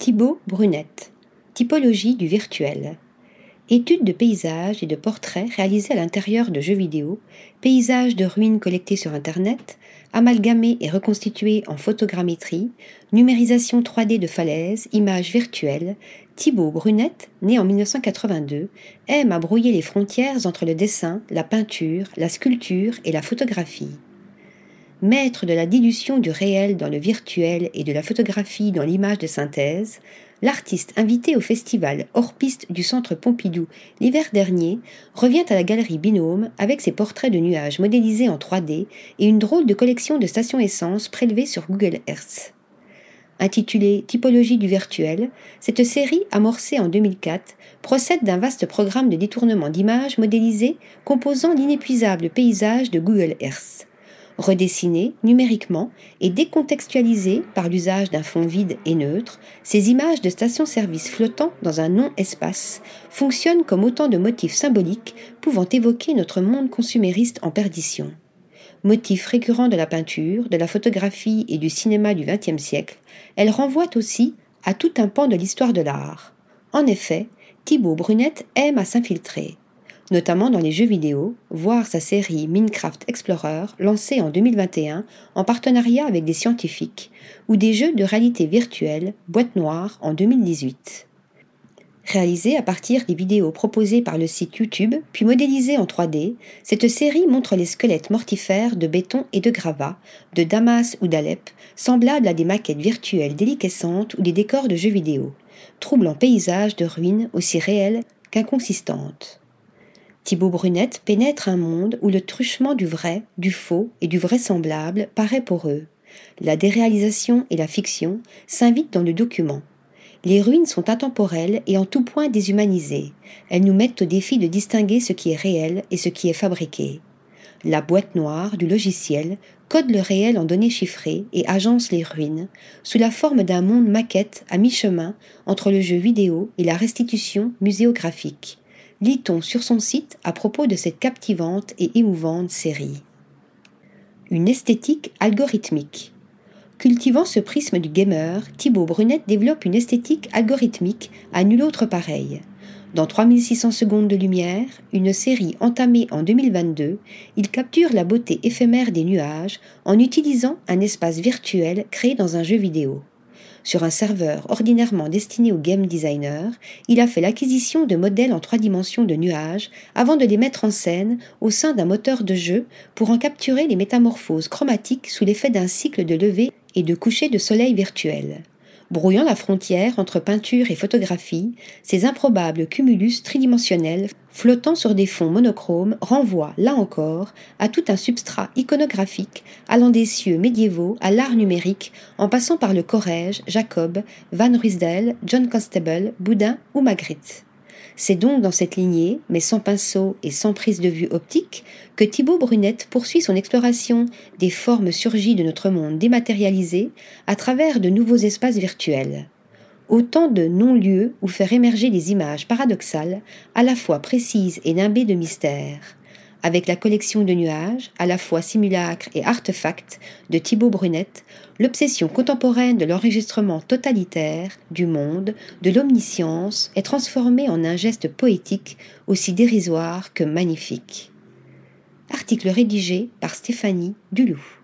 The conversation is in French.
Thibaut Brunette. Typologie du virtuel. Études de paysages et de portraits réalisés à l'intérieur de jeux vidéo, paysages de ruines collectés sur Internet, amalgamés et reconstitués en photogrammétrie, numérisation 3D de falaises, images virtuelles, Thibaut Brunette, né en 1982, aime à brouiller les frontières entre le dessin, la peinture, la sculpture et la photographie. Maître de la dilution du réel dans le virtuel et de la photographie dans l'image de synthèse, l'artiste invité au festival hors piste du Centre Pompidou l'hiver dernier revient à la galerie Binôme avec ses portraits de nuages modélisés en 3D et une drôle de collection de stations essence prélevées sur Google Earth. Intitulée Typologie du virtuel, cette série, amorcée en 2004, procède d'un vaste programme de détournement d'images modélisées composant l'inépuisable paysage de Google Earth redessinées numériquement et décontextualisées par l'usage d'un fond vide et neutre, ces images de stations-service flottant dans un non-espace fonctionnent comme autant de motifs symboliques pouvant évoquer notre monde consumériste en perdition. Motifs récurrents de la peinture, de la photographie et du cinéma du XXe siècle, elles renvoient aussi à tout un pan de l'histoire de l'art. En effet, Thibaut Brunette aime à s'infiltrer notamment dans les jeux vidéo, voir sa série Minecraft Explorer lancée en 2021 en partenariat avec des scientifiques, ou des jeux de réalité virtuelle Boîte Noire en 2018. Réalisée à partir des vidéos proposées par le site YouTube, puis modélisée en 3D, cette série montre les squelettes mortifères de béton et de gravats, de Damas ou d'Alep, semblables à des maquettes virtuelles déliquescentes ou des décors de jeux vidéo, troublant paysages de ruines aussi réelles qu'inconsistantes. Thibaut Brunette pénètre un monde où le truchement du vrai, du faux et du vraisemblable paraît pour eux. La déréalisation et la fiction s'invitent dans le document. Les ruines sont intemporelles et en tout point déshumanisées. Elles nous mettent au défi de distinguer ce qui est réel et ce qui est fabriqué. La boîte noire du logiciel code le réel en données chiffrées et agence les ruines, sous la forme d'un monde maquette à mi-chemin entre le jeu vidéo et la restitution muséographique lit-on sur son site à propos de cette captivante et émouvante série. Une esthétique algorithmique. Cultivant ce prisme du gamer, Thibaut Brunette développe une esthétique algorithmique à nul autre pareil. Dans 3600 secondes de lumière, une série entamée en 2022, il capture la beauté éphémère des nuages en utilisant un espace virtuel créé dans un jeu vidéo. Sur un serveur ordinairement destiné aux game designers, il a fait l'acquisition de modèles en trois dimensions de nuages avant de les mettre en scène au sein d'un moteur de jeu pour en capturer les métamorphoses chromatiques sous l'effet d'un cycle de lever et de coucher de soleil virtuel brouillant la frontière entre peinture et photographie, ces improbables cumulus tridimensionnels flottant sur des fonds monochromes renvoient, là encore, à tout un substrat iconographique allant des cieux médiévaux à l'art numérique en passant par le Corrège, Jacob, Van Ruysdael, John Constable, Boudin ou Magritte. C'est donc dans cette lignée, mais sans pinceau et sans prise de vue optique, que Thibaut Brunette poursuit son exploration des formes surgies de notre monde dématérialisé à travers de nouveaux espaces virtuels. Autant de non-lieux où faire émerger des images paradoxales, à la fois précises et nimbées de mystère avec la collection de nuages, à la fois simulacre et artefact, de Thibaut Brunette, l'obsession contemporaine de l'enregistrement totalitaire du monde, de l'omniscience, est transformée en un geste poétique aussi dérisoire que magnifique. Article rédigé par Stéphanie Duloup.